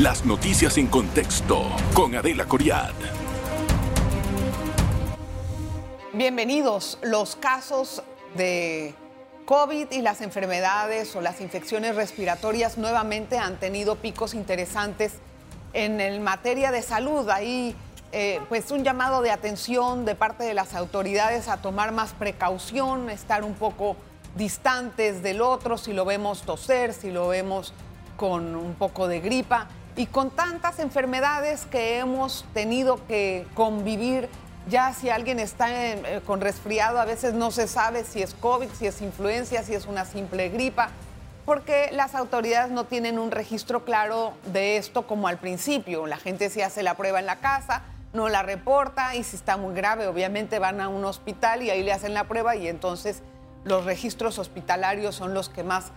Las noticias en contexto con Adela Coriad. Bienvenidos. Los casos de COVID y las enfermedades o las infecciones respiratorias nuevamente han tenido picos interesantes en el materia de salud. Ahí eh, pues un llamado de atención de parte de las autoridades a tomar más precaución, estar un poco distantes del otro, si lo vemos toser, si lo vemos con un poco de gripa y con tantas enfermedades que hemos tenido que convivir. Ya si alguien está eh, con resfriado, a veces no se sabe si es COVID, si es influencia, si es una simple gripa, porque las autoridades no tienen un registro claro de esto como al principio. La gente se hace la prueba en la casa, no la reporta y si está muy grave, obviamente van a un hospital y ahí le hacen la prueba y entonces los registros hospitalarios son los que más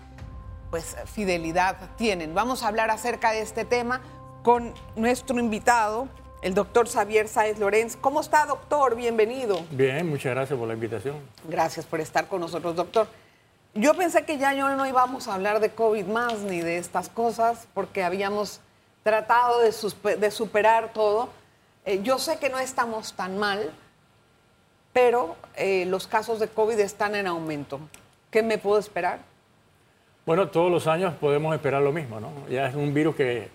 pues, fidelidad tienen. Vamos a hablar acerca de este tema con nuestro invitado, el doctor Xavier Sáez Lorenz. ¿Cómo está, doctor? Bienvenido. Bien, muchas gracias por la invitación. Gracias por estar con nosotros, doctor. Yo pensé que ya no íbamos a hablar de COVID más ni de estas cosas porque habíamos tratado de, de superar todo. Eh, yo sé que no estamos tan mal, pero eh, los casos de COVID están en aumento. ¿Qué me puedo esperar? Bueno, todos los años podemos esperar lo mismo, ¿no? Ya es un virus que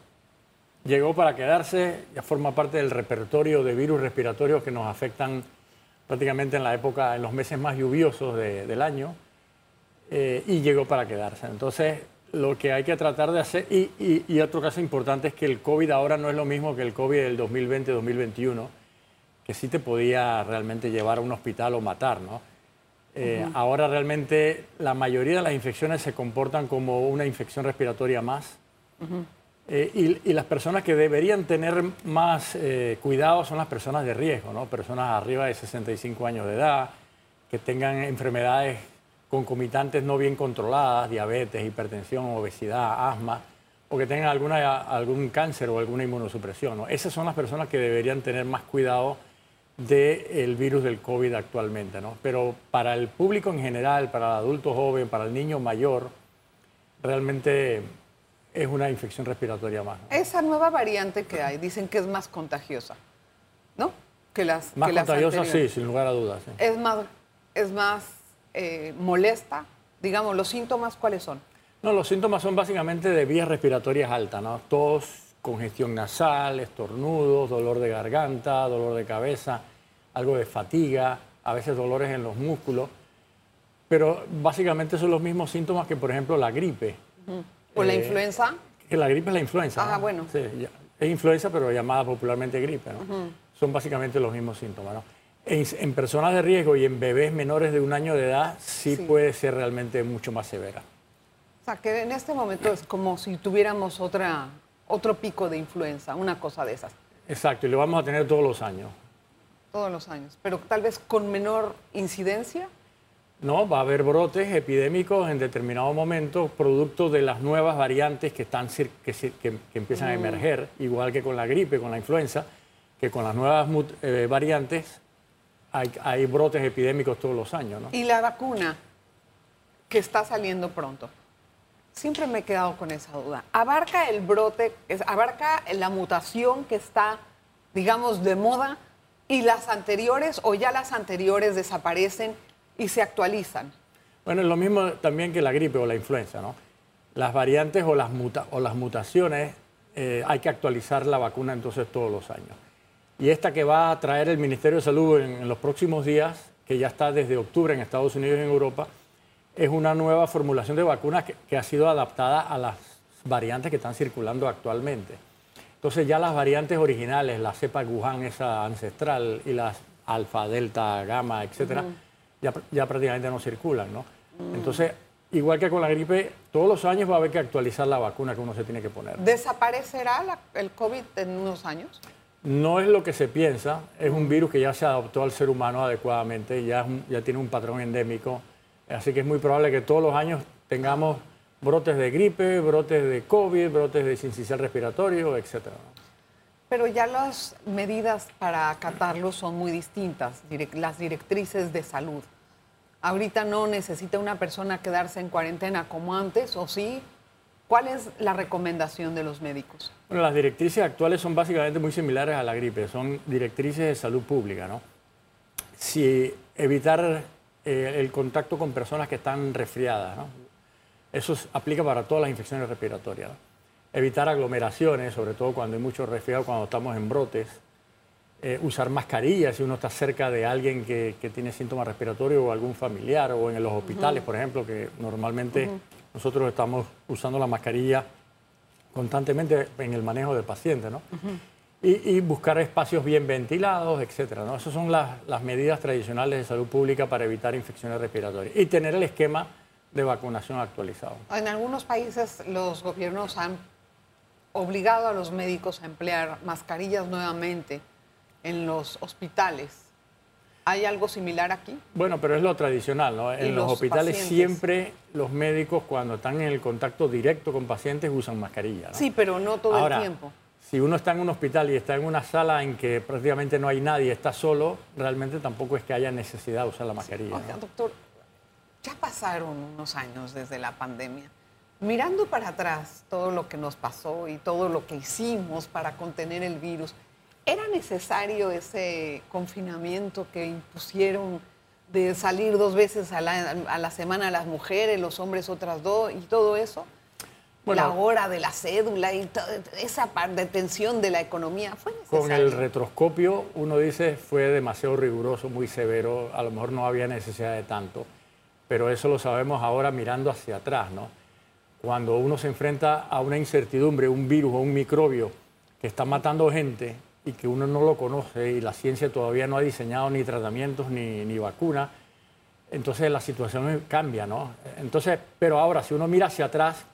llegó para quedarse, ya forma parte del repertorio de virus respiratorios que nos afectan prácticamente en la época, en los meses más lluviosos del año, eh, y llegó para quedarse. Entonces, lo que hay que tratar de hacer, y, y otro caso importante es que el COVID ahora no es lo mismo que el COVID del 2020-2021 que sí te podía realmente llevar a un hospital o matar, ¿no? Eh, ahora realmente la mayoría de las infecciones se comportan como una infección respiratoria más. Eh, y, las personas que deberían tener más eh, cuidado son las personas de riesgo, ¿no? Personas arriba de 65 años de edad, que tengan enfermedades concomitantes no bien controladas, diabetes, hipertensión, obesidad, asma, o que tengan alguna, algún cáncer o alguna inmunosupresión. ¿no? Esas son las personas que deberían tener más cuidado del virus del COVID actualmente, ¿no? Pero para el público en general, para el adulto joven, para el niño mayor, realmente es una infección respiratoria más. Esa nueva variante que hay, dicen que es más contagiosa, ¿no? Que las Más contagiosa, sí, sin lugar a dudas. Es más, es más eh, molesta, digamos, ¿los síntomas cuáles son? No, los síntomas son básicamente de vías respiratorias altas, ¿no? Tos, congestión nasal, estornudos, dolor de garganta, dolor de cabeza, algo de fatiga, a veces dolores en los músculos. Pero básicamente son los mismos síntomas que, por ejemplo, la gripe. ¿O la eh, influenza? Que la gripe es la influenza. Ah, bueno. Sí, es influenza, pero llamada popularmente gripe. Son básicamente los mismos síntomas. En, personas de riesgo y en bebés menores de un año de edad sí, puede ser realmente mucho más severa. O sea, que en este momento es como si tuviéramos otra otro pico de influenza, una cosa de esas. Exacto, y lo vamos a tener todos los años. Todos los años, pero tal vez con menor incidencia. No, va a haber brotes epidémicos en determinado momento, producto de las nuevas variantes que, están, que, que, empiezan a mm. emerger, igual que con la gripe, con la influenza, que con las nuevas eh, variantes hay, hay, brotes epidémicos todos los años. ¿no? Y la vacuna que está saliendo pronto siempre me he quedado con esa duda. ¿Abarca el brote, abarca la mutación que está, digamos, de moda y las anteriores o ya las anteriores desaparecen y se actualizan? Bueno, es lo mismo también que la gripe o la influenza, ¿no? Las variantes o las, o las mutaciones eh, hay que actualizar la vacuna entonces todos los años. Y esta que va a traer el Ministerio de Salud en los próximos días, que ya está desde octubre en Estados Unidos y en Europa, es una nueva formulación de vacunas que, ha sido adaptada a las variantes que están circulando actualmente. Entonces ya las variantes originales, la cepa Wuhan, esa ancestral, y las alfa, delta, gamma, etcétera, ya, prácticamente no circulan, ¿no? Entonces, igual que con la gripe, todos los años va a haber que actualizar la vacuna que uno se tiene que poner. ¿Desaparecerá el COVID en unos años? No es lo que se piensa, es un virus que ya se adaptó al ser humano adecuadamente, ya, ya tiene un patrón endémico Así que es muy probable que todos los años tengamos brotes de gripe, brotes de COVID, brotes de sincicial respiratorio, etc. Pero ya las medidas para acatarlo son muy distintas, las directrices de salud. Ahorita no necesita una persona quedarse en cuarentena como antes, ¿o sí? ¿Cuál es la recomendación de los médicos? Bueno, las directrices actuales son básicamente muy similares a la gripe, son directrices de salud pública, ¿no? Si evitar eh, el contacto con personas que están resfriadas, ¿no? Eso aplica para todas las infecciones respiratorias. Evitar aglomeraciones, sobre todo cuando hay mucho resfriado, cuando estamos en brotes. Eh, usar mascarillas si uno está cerca de alguien que, tiene síntomas respiratorios o algún familiar, o en los hospitales, por ejemplo, que normalmente nosotros estamos usando la mascarilla constantemente en el manejo del paciente, ¿no? Y, buscar espacios bien ventilados, etcétera. ¿no? Esas son las, las, medidas tradicionales de salud pública para evitar infecciones respiratorias. Y tener el esquema de vacunación actualizado. En algunos países los gobiernos han obligado a los médicos a emplear mascarillas nuevamente en los hospitales. ¿Hay algo similar aquí? Bueno, pero es lo tradicional, ¿no? En los, hospitales siempre los médicos cuando están en el contacto directo con pacientes usan mascarilla. Sí, pero no todo el tiempo. Si uno está en un hospital y está en una sala en que prácticamente no hay nadie, está solo, realmente tampoco es que haya necesidad de usar la mascarilla. Oiga, doctor, ya pasaron unos años desde la pandemia. Mirando para atrás todo lo que nos pasó y todo lo que hicimos para contener el virus, ¿Era necesario ese confinamiento que impusieron de salir dos veces a la, semana las mujeres, los hombres otras dos y todo eso? La hora de la cédula y esa detención de la economía fue necesario. Con el retroscopio uno dice fue demasiado riguroso, muy severo, a lo mejor no había necesidad de tanto, pero eso lo sabemos ahora mirando hacia atrás, ¿no? Cuando uno se enfrenta a una incertidumbre, un virus o un microbio que está matando gente, y que uno no lo conoce y la ciencia todavía no ha diseñado ni tratamientos ni, ni vacunas, entonces la situación cambia, ¿no? Entonces, pero ahora, si uno mira hacia atrás,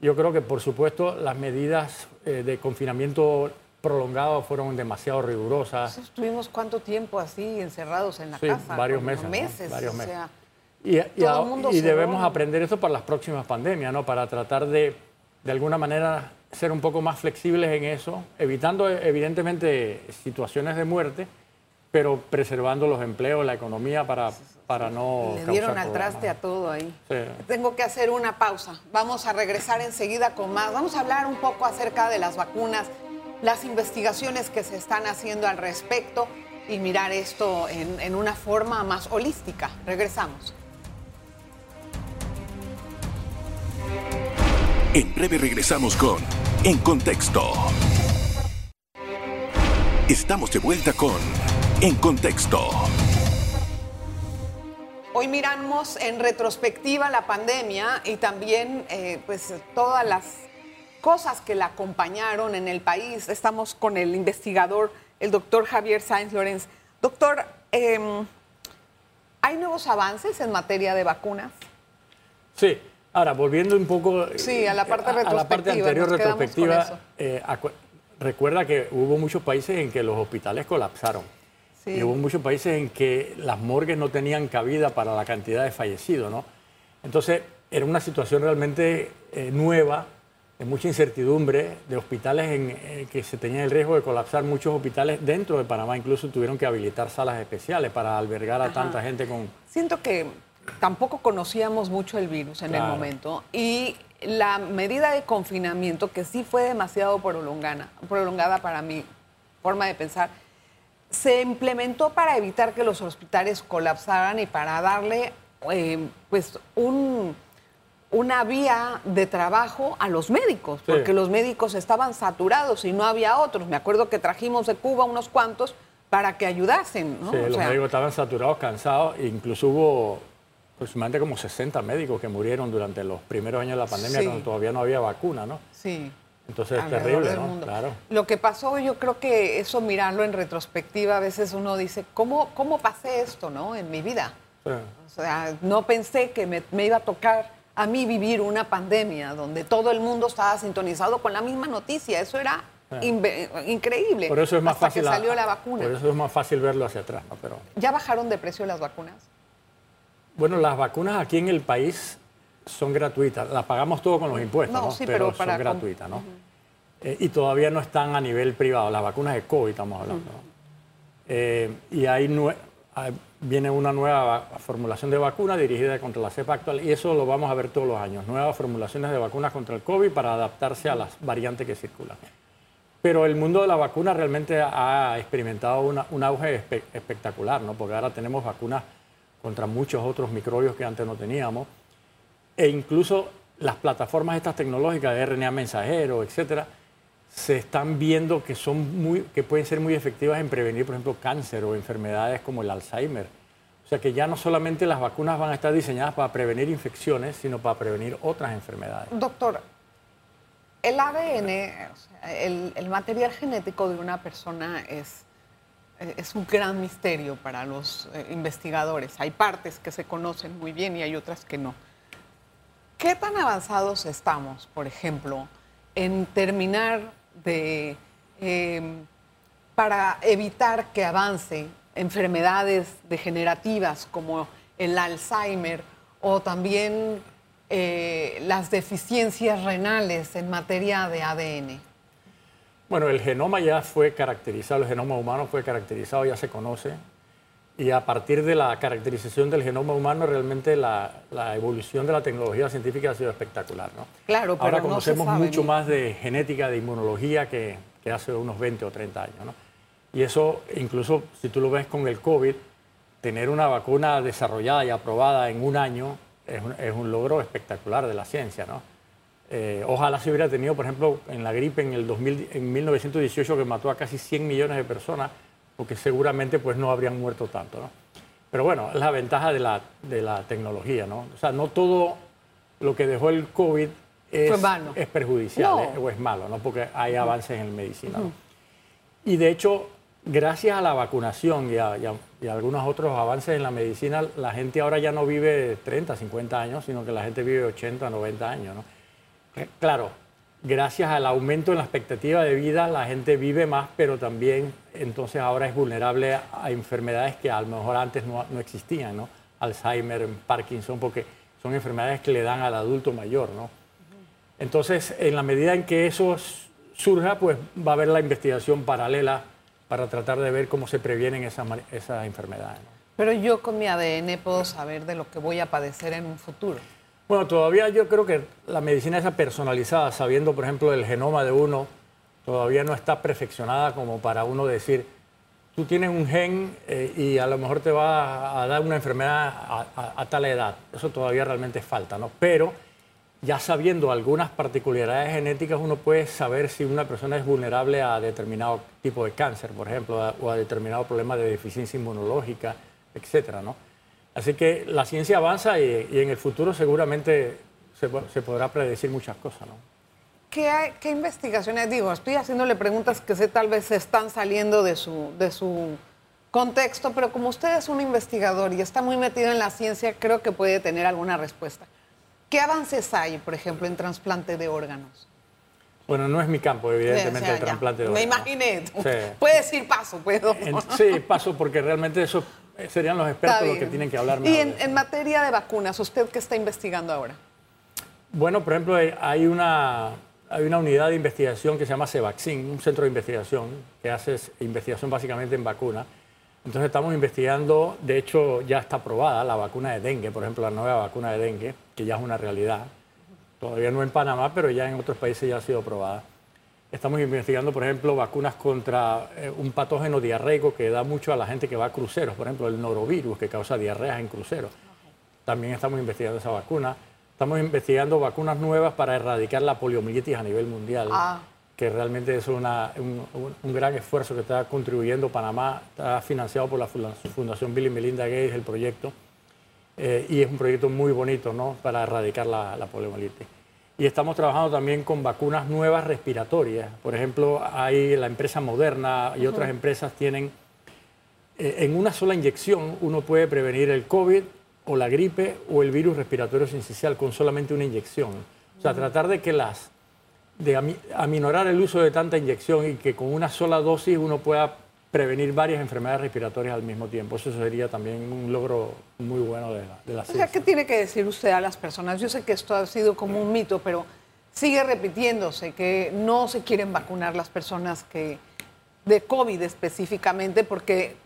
yo creo que por supuesto las medidas eh, de confinamiento prolongado fueron demasiado rigurosas. ¿Estuvimos cuánto tiempo así encerrados en la sí, casa? Varios meses. meses. Varios meses. y, y, debemos aprender eso para las próximas pandemias, ¿no? Para tratar de, de alguna manera, ser un poco más flexibles en eso, evitando evidentemente situaciones de muerte, pero preservando los empleos, la economía para, para no... Le dieron al traste a todo ahí. Tengo que hacer una pausa. Vamos a regresar enseguida con más. Vamos a hablar un poco acerca de las vacunas, las investigaciones que se están haciendo al respecto y mirar esto en, en una forma más holística. Regresamos. En breve regresamos con En Contexto. Estamos de vuelta con En Contexto. Hoy miramos en retrospectiva la pandemia y también eh, pues todas las cosas que la acompañaron en el país. Estamos con el investigador, el doctor Javier Sáenz Lorenz. Doctor, em, ¿hay nuevos avances en materia de vacunas? Sí, Ahora, volviendo un poco sí, a, la parte a, la parte anterior retrospectiva, eh, recuerda que hubo muchos países en que los hospitales colapsaron. Y hubo muchos países en que las morgues no tenían cabida para la cantidad de fallecidos, ¿no? Entonces, era una situación realmente eh, nueva, de mucha incertidumbre, de hospitales en eh, que se tenía el riesgo de colapsar. Muchos hospitales dentro de Panamá incluso tuvieron que habilitar salas especiales para albergar a tanta gente con... Siento que tampoco conocíamos mucho el virus en el momento y la medida de confinamiento, que sí fue demasiado prolongada, prolongada para mi forma de pensar, se implementó para evitar que los hospitales colapsaran y para darle eh, pues un, una vía de trabajo a los médicos, porque los médicos estaban saturados y no había otros. Me acuerdo que trajimos de Cuba unos cuantos para que ayudasen. Sí, los médicos estaban saturados, cansados, e incluso hubo aproximadamente como 60 médicos que murieron durante los primeros años de la pandemia cuando todavía no había vacuna, ¿no? Sí. Entonces es terrible, ¿no? Claro. Lo que pasó, yo creo que eso mirarlo en retrospectiva, a veces uno dice, ¿cómo, cómo pasé esto, no? En mi vida. O sea, no pensé que me, iba a tocar a mí vivir una pandemia donde todo el mundo estaba sintonizado con la misma noticia. Eso era increíble. Por eso es más hasta fácil que salió la vacuna. Por eso es más fácil verlo hacia atrás, ¿no? Pero... ¿Ya bajaron de precio las vacunas? Bueno, las vacunas aquí en el país son gratuitas. Las pagamos todo con los impuestos, ¿no? Sí, pero, son gratuitas, ¿no? Eh, y todavía no están a nivel privado. Las vacunas de COVID estamos hablando. Eh, y hay, viene una nueva formulación de vacuna dirigida contra la cepa actual y eso lo vamos a ver todos los años, nuevas formulaciones de vacunas contra el COVID para adaptarse a las variantes que circulan. Pero el mundo de la vacuna realmente ha experimentado un auge espectacular, ¿no? porque ahora tenemos vacunas contra muchos otros microbios que antes no teníamos, e incluso las plataformas estas tecnológicas de RNA mensajero, etcétera, se están viendo que, son muy, que pueden ser muy efectivas en prevenir, por ejemplo, cáncer o enfermedades como el Alzheimer. O sea que ya no solamente las vacunas van a estar diseñadas para prevenir infecciones, sino para prevenir otras enfermedades. Doctor, el ADN, el, material genético de una persona es, es un gran misterio para los eh, investigadores. Hay partes que se conocen muy bien y hay otras que no. ¿Qué tan avanzados estamos, por ejemplo, en terminar de, em, para evitar que avance enfermedades degenerativas como el Alzheimer o también eh, las deficiencias renales en materia de ADN? Bueno, el genoma ya fue caracterizado, el genoma humano fue caracterizado, ya se conoce, y a partir de la caracterización del genoma humano, realmente la, evolución de la tecnología científica ha sido espectacular. ¿no? Claro, pero Ahora conocemos mucho más de genética, de inmunología que, que, hace unos 20 o 30 años. ¿no? Y eso, incluso si tú lo ves con el COVID, tener una vacuna desarrollada y aprobada en un año es un, es un logro espectacular de la ciencia. ¿no? Eh, ojalá se hubiera tenido, por ejemplo, en la gripe en, el 2000, en 1918, que mató a casi 100 millones de personas, porque seguramente pues, no habrían muerto tanto. ¿no? Pero bueno, es la ventaja de la, de la tecnología. ¿no? O sea, no todo lo que dejó el COVID es, es perjudicial ¿eh? o es malo, ¿no? porque hay avances en medicina. Y de hecho, gracias a la vacunación y a, y, algunos otros avances en la medicina, la gente ahora ya no vive 30, 50 años, sino que la gente vive 80, 90 años. ¿no? Claro, gracias al aumento en la expectativa de vida, la gente vive más, pero también entonces ahora es vulnerable a enfermedades que a lo mejor antes no, existían, ¿no? Alzheimer, Parkinson, porque son enfermedades que le dan al adulto mayor, ¿no? Entonces, en la medida en que eso surja, pues va a haber la investigación paralela para tratar de ver cómo se previenen esas, esas enfermedades. Pero yo con mi ADN puedo saber de lo que voy a padecer en un futuro. Bueno, todavía yo creo que la medicina esa personalizada, sabiendo por ejemplo el genoma de uno, todavía no está perfeccionada como para uno decir, tú tienes un gen eh, y a lo mejor te va a dar una enfermedad a, tal edad. Eso todavía realmente falta, ¿no? Pero ya sabiendo algunas particularidades genéticas, uno puede saber si una persona es vulnerable a determinado tipo de cáncer, por ejemplo, o a determinado problema de deficiencia inmunológica, etcétera, ¿no? Así que la ciencia avanza y, en el futuro seguramente se, podrá predecir muchas cosas. ¿no? ¿Qué, ¿Qué, investigaciones? Digo, estoy haciéndole preguntas que sé tal vez están saliendo de su, de su contexto, pero como usted es un investigador y está muy metido en la ciencia, creo que puede tener alguna respuesta. ¿Qué avances hay, por ejemplo, en trasplante de órganos? Bueno, no es mi campo, evidentemente, el trasplante de órganos. Me imaginé. Puede decir paso, puedo. sí, paso, porque realmente eso eh, serían los expertos los que tienen que hablar. Y en, materia de vacunas, ¿usted qué está investigando ahora? Bueno, por ejemplo, hay una, hay una unidad de investigación que se llama Cevaccin, un centro de investigación que hace investigación básicamente en vacunas. Entonces estamos investigando, de hecho ya está aprobada la vacuna de dengue, por ejemplo, la nueva vacuna de dengue, que ya es una realidad. Todavía no en Panamá, pero ya en otros países ya ha sido aprobada. Estamos investigando, por ejemplo, vacunas contra eh, un patógeno diarreico que da mucho a la gente que va a cruceros, por ejemplo, el norovirus que causa diarreas en cruceros. También estamos investigando esa vacuna. Estamos investigando vacunas nuevas para erradicar la poliomielitis a nivel mundial, ah. que realmente es un, gran esfuerzo que está contribuyendo Panamá. Está financiado por la Fundación Bill y Melinda Gates el proyecto. Eh, y es un proyecto muy bonito ¿no? para erradicar la, la poliomielitis y estamos trabajando también con vacunas nuevas respiratorias. Por ejemplo, hay la empresa Moderna y otras empresas tienen, eh, en una sola inyección uno puede prevenir el COVID o la gripe o el virus respiratorio sincicial con solamente una inyección. O sea, tratar de que las, de aminorar el uso de tanta inyección y que con una sola dosis uno pueda prevenir varias enfermedades respiratorias al mismo tiempo. Eso sería también un logro muy bueno de la, de la ciencia. O sea, ¿qué tiene que decir usted a las personas? Yo sé que esto ha sido como un mito, pero sigue repitiéndose que no se quieren vacunar las personas que de COVID específicamente porque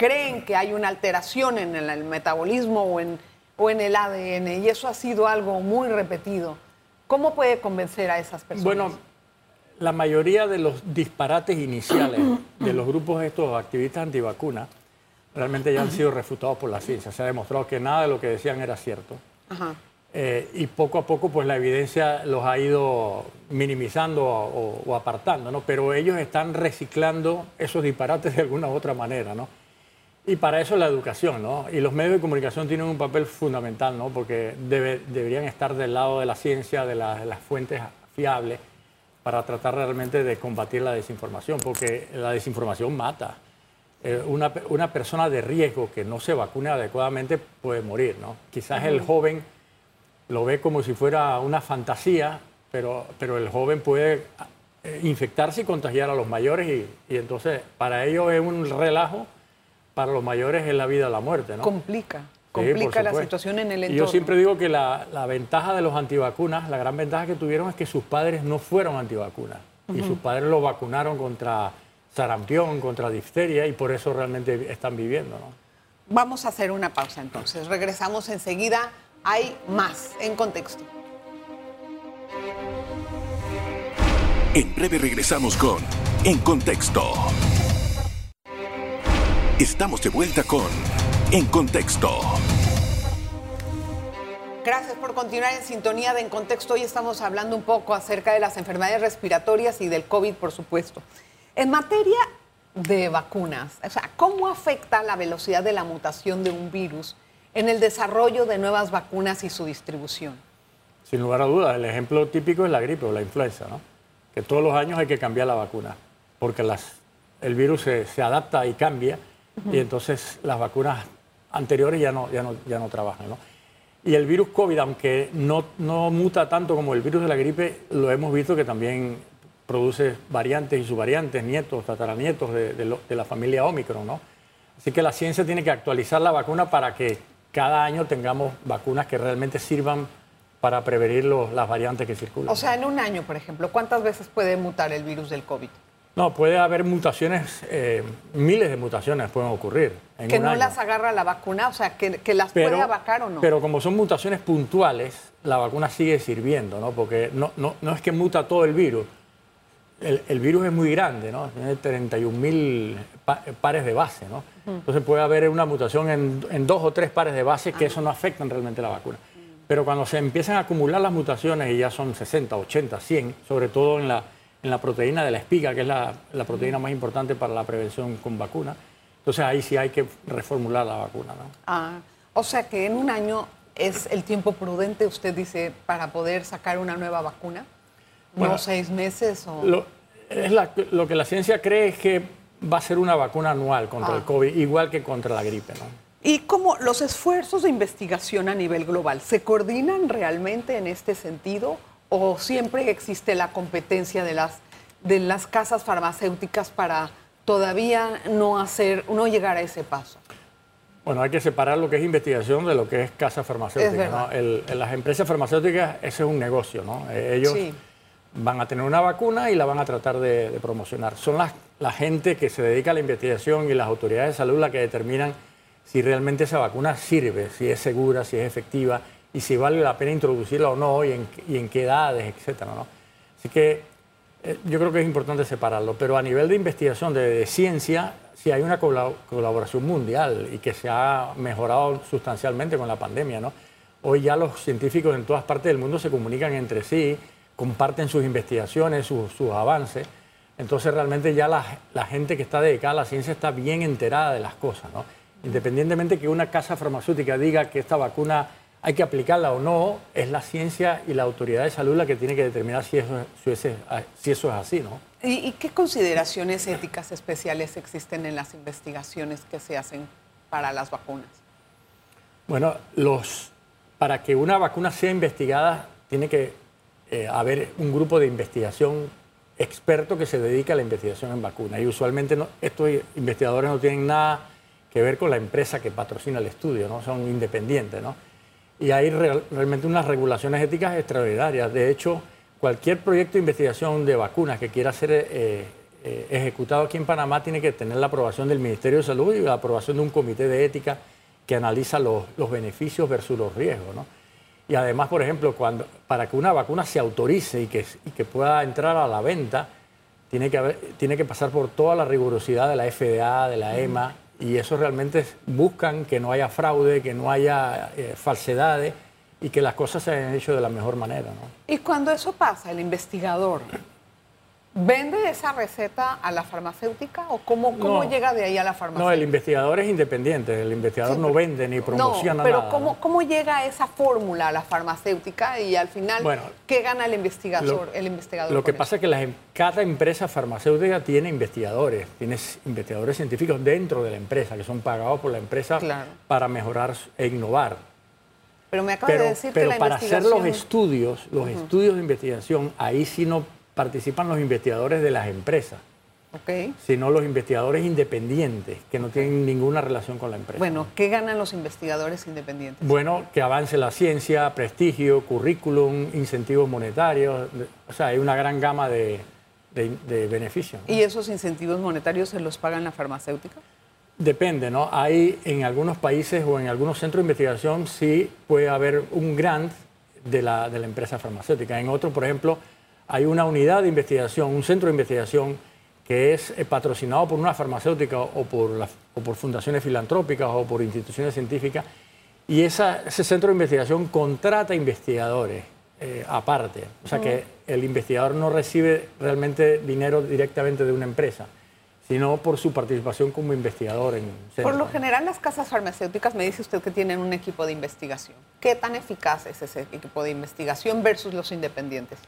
creen que hay una alteración en el, metabolismo o en, o en el ADN y eso ha sido algo muy repetido. ¿Cómo puede convencer a esas personas? Bueno, la mayoría de los disparates iniciales de los grupos estos activistas antivacunas realmente ya han sido refutados por la ciencia. Se ha demostrado que nada de lo que decían era cierto. Eh, y poco a poco pues la evidencia los ha ido minimizando o, apartando, ¿no? Pero ellos están reciclando esos disparates de alguna u otra manera, ¿no? Y para eso la educación, ¿no? Y los medios de comunicación tienen un papel fundamental, ¿no? Porque deberían estar del lado de la ciencia, de, de las fuentes fiables, para tratar realmente de combatir la desinformación, porque la desinformación mata. Eh, una, una, persona de riesgo que no se vacune adecuadamente puede morir, ¿no? Quizás el joven lo ve como si fuera una fantasía, pero, pero el joven puede eh, infectarse y contagiar a los mayores y, y, entonces para ellos es un relajo, para los mayores es la vida o la muerte, ¿no? Complica. Complica la situación en el entorno. Y yo siempre digo que la, la, ventaja de los antivacunas, la gran ventaja que tuvieron es que sus padres no fueron antivacunas. Y sus padres lo vacunaron contra sarampión, contra difteria y por eso realmente están viviendo. ¿no? Vamos a hacer una pausa entonces. Regresamos enseguida. Hay más en contexto. En breve regresamos con En Contexto. Estamos de vuelta con En Contexto. Gracias por continuar en sintonía de En Contexto. Hoy estamos hablando un poco acerca de las enfermedades respiratorias y del COVID, por supuesto. En materia de vacunas, o sea, ¿cómo afecta la velocidad de la mutación de un virus en el desarrollo de nuevas vacunas y su distribución? Sin lugar a dudas, el ejemplo típico es la gripe o la influenza, ¿no? Que todos los años hay que cambiar la vacuna, porque las, el virus se, adapta y cambia, y entonces las vacunas anteriores ya no, ya no, ya no trabajan, ¿no? Y el virus COVID, aunque no, no muta tanto como el virus de la gripe, lo hemos visto que también produce variantes y subvariantes, nietos, tataranietos de, de, la familia Omicron, ¿no? Así que la ciencia tiene que actualizar la vacuna para que cada año tengamos vacunas que realmente sirvan para prevenir las variantes que circulan. O sea, en un año, por ejemplo, ¿cuántas veces puede mutar el virus del COVID? No, puede haber mutaciones, eh, miles de mutaciones pueden ocurrir. En que no las agarra la vacuna, o sea, que, que las puede abacar o no. Pero como son mutaciones puntuales, la vacuna sigue sirviendo, ¿no? Porque no, no, no es que muta todo el virus, el, virus es muy grande, ¿no? Tiene 31 mil pares de base, ¿no? Entonces puede haber una mutación en, dos o tres pares de base que eso no afecta realmente la vacuna. Pero cuando se empiezan a acumular las mutaciones y ya son 60, 80, 100, sobre todo en la, en la proteína de la espiga, que es la, la proteína más importante para la prevención con vacuna, entonces ahí sí hay que reformular la vacuna, ¿no? Ah, o sea que en un año es el tiempo prudente, usted dice, para poder sacar una nueva vacuna no seis meses o... Lo, es lo que la ciencia cree es que va a ser una vacuna anual contra el ah. COVID, igual que contra la gripe. ¿no? ¿Y cómo los esfuerzos de investigación a nivel global se coordinan realmente en este sentido o siempre existe la competencia de las, de las casas farmacéuticas para todavía no, hacer, no llegar a ese paso? Bueno, hay que separar lo que es investigación de lo que es casa farmacéutica. las empresas farmacéuticas, ese es un negocio, ¿no? Ellos van a tener una vacuna y la van a tratar de, promocionar. Son las, la gente que se dedica a la investigación y las autoridades de salud las que determinan si realmente esa vacuna sirve, si es segura, si es efectiva y si vale la pena introducirla o no y en, y en qué edades, etc. ¿no? Así que eh, yo creo que es importante separarlo, pero a nivel de investigación, de, ciencia, sí hay una colaboración mundial y que se ha mejorado sustancialmente con la pandemia. ¿no? Hoy ya los científicos en todas partes del mundo se comunican entre sí, comparten sus investigaciones, sus, avances. Entonces realmente ya la, gente que está dedicada a la ciencia está bien enterada de las cosas. ¿no? Independientemente que una casa farmacéutica diga que esta vacuna hay que aplicarla o no, es la ciencia y la autoridad de salud la que tiene que determinar si eso, si eso es así. ¿no? ¿Y, ¿Y qué consideraciones éticas especiales existen en las investigaciones que se hacen para las vacunas? Bueno, los, para que una vacuna sea investigada tiene que eh, haber un grupo de investigación experto que se dedica a la investigación en vacunas. Y usualmente estos investigadores no tienen nada que ver con la empresa que patrocina el estudio, ¿no? son independientes. ¿no? Y hay realmente unas regulaciones éticas extraordinarias. De hecho, cualquier proyecto de investigación de vacunas que quiera ser eh, eh, ejecutado aquí en Panamá tiene que tener la aprobación del Ministerio de Salud y la aprobación de un comité de ética que analiza los, beneficios versus los riesgos. ¿no? Y además, por ejemplo, cuando, para que una vacuna se autorice y que, y que pueda entrar a la venta, tiene que, haber, tiene que pasar por toda la rigurosidad de la FDA, de la EMA, y eso realmente buscan que no haya fraude, que no haya eh, falsedades y que las cosas se hayan hecho de la mejor manera. ¿no? Y cuando eso pasa, el investigador ¿Vende esa receta a la farmacéutica o cómo, cómo llega de ahí a la farmacéutica? No, el investigador es independiente, el investigador no vende ni promociona no, pero ¿cómo, ¿cómo llega esa fórmula a la farmacéutica y al final qué gana el investigador? Lo, el investigador lo que pasa es que em, cada empresa farmacéutica tiene investigadores, tiene investigadores científicos dentro de la empresa que son pagados por la empresa para mejorar e innovar. Pero me acaba de decir que la para hacer los estudios, los estudios de investigación, ahí sí no participan los investigadores de las empresas, okay. sino los investigadores independientes, que no tienen ninguna relación con la empresa. Bueno, ¿qué ganan los investigadores independientes? Bueno, que avance la ciencia, prestigio, currículum, incentivos monetarios, o sea, hay una gran gama de, beneficios. ¿Y esos incentivos monetarios se los pagan la farmacéutica? Depende, ¿no? Hay en algunos países o en algunos centros de investigación sí puede haber un grant de la, de la empresa farmacéutica. En otros, por ejemplo, hay una unidad de investigación, un centro de investigación que es eh, patrocinado por una farmacéutica o por, por fundaciones filantrópicas o por instituciones científicas, y ese centro de investigación contrata investigadores eh, aparte. O sea que el investigador no recibe realmente dinero directamente de una empresa, sino por su participación como investigador en Por lo general, las casas farmacéuticas, me dice usted que tienen un equipo de investigación. ¿Qué tan eficaz es ese equipo de investigación versus los independientes?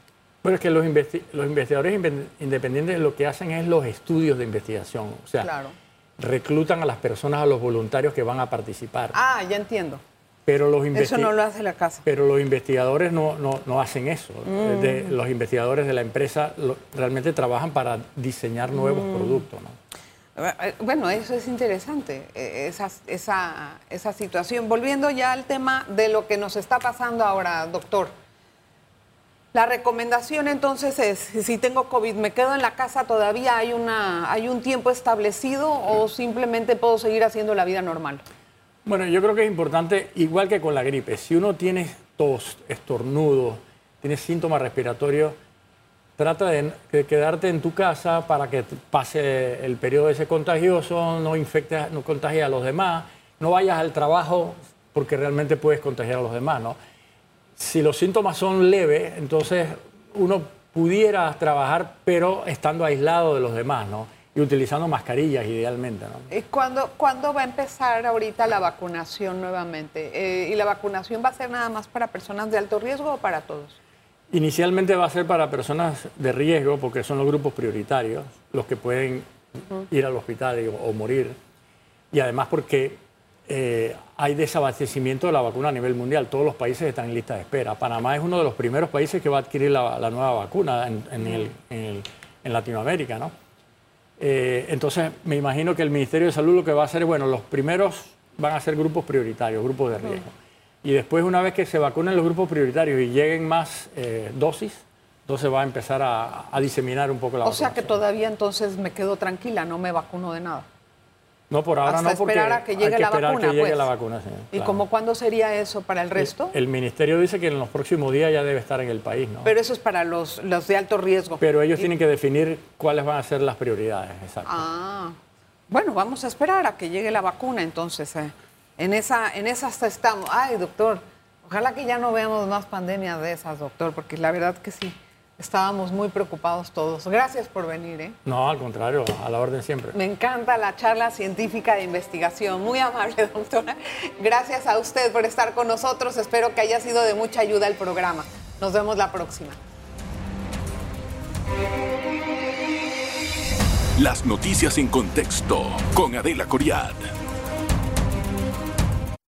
Bueno, es que los, investigadores independientes lo que hacen es los estudios de investigación. O sea, reclutan a las personas, a los voluntarios que van a participar. Ah, ya entiendo. Pero los eso no lo hace la casa. Pero los investigadores no, no, hacen eso. Mm. los investigadores de la empresa realmente trabajan para diseñar nuevos mm. productos. ¿no? Eh, eh, bueno, eso es interesante, eh, esa, esa, esa situación. Volviendo ya al tema de lo que nos está pasando ahora, doctor. La recomendación entonces es, si tengo COVID, ¿me quedo en la casa todavía? ¿Hay, una, hay un tiempo establecido o simplemente puedo seguir haciendo la vida normal? Bueno, yo creo que es importante, igual que con la gripe, si uno tiene tos, estornudo, tiene síntomas respiratorios, trata de, quedarte en tu casa para que pase el periodo ese contagioso, no infectes, no contagies a los demás, no vayas al trabajo porque realmente puedes contagiar a los demás, ¿no? Si los síntomas son leves, entonces uno pudiera trabajar, pero estando aislado de los demás, ¿no? Y utilizando mascarillas idealmente, ¿no? ¿Y cuándo, va a empezar ahorita la vacunación nuevamente? Eh, ¿Y la vacunación va a ser nada más para personas de alto riesgo o para todos? Inicialmente va a ser para personas de riesgo, porque son los grupos prioritarios, los que pueden ir al hospital o morir. Y además porque eh, hay desabastecimiento de la vacuna a nivel mundial. Todos los países están en lista de espera. Panamá es uno de los primeros países que va a adquirir la, nueva vacuna en, Latinoamérica. ¿no? Eh, entonces, me imagino que el Ministerio de Salud lo que va a hacer es, bueno, los primeros van a ser grupos prioritarios, grupos de riesgo. Y después, una vez que se vacunen los grupos prioritarios y lleguen más eh, dosis, entonces va a empezar a, diseminar un poco la O sea que todavía entonces me quedo tranquila, no me vacuno de nada. No, por ahora no, porque esperar a que llegue, la, vacuna, que llegue pues. la vacuna. ¿Y cómo cuándo sería eso para el resto? El, ministerio dice que en los próximos días ya debe estar en el país, ¿no? Pero eso es para los, los de alto riesgo. Pero ellos tienen que definir cuáles van a ser las prioridades, exacto. Ah, bueno, vamos a esperar a que llegue la vacuna entonces. Eh. En, esa, en esas estamos. Ay, doctor, ojalá que ya no veamos más pandemias de esas, doctor, porque la verdad que sí. Estábamos muy preocupados todos. Gracias por venir. ¿eh? No, al contrario, a la orden siempre. Me encanta la charla científica de investigación. Muy amable, doctora. Gracias a usted por estar con nosotros. Espero que haya sido de mucha ayuda el programa. Nos vemos la próxima. Las noticias en contexto con Adela Coriad.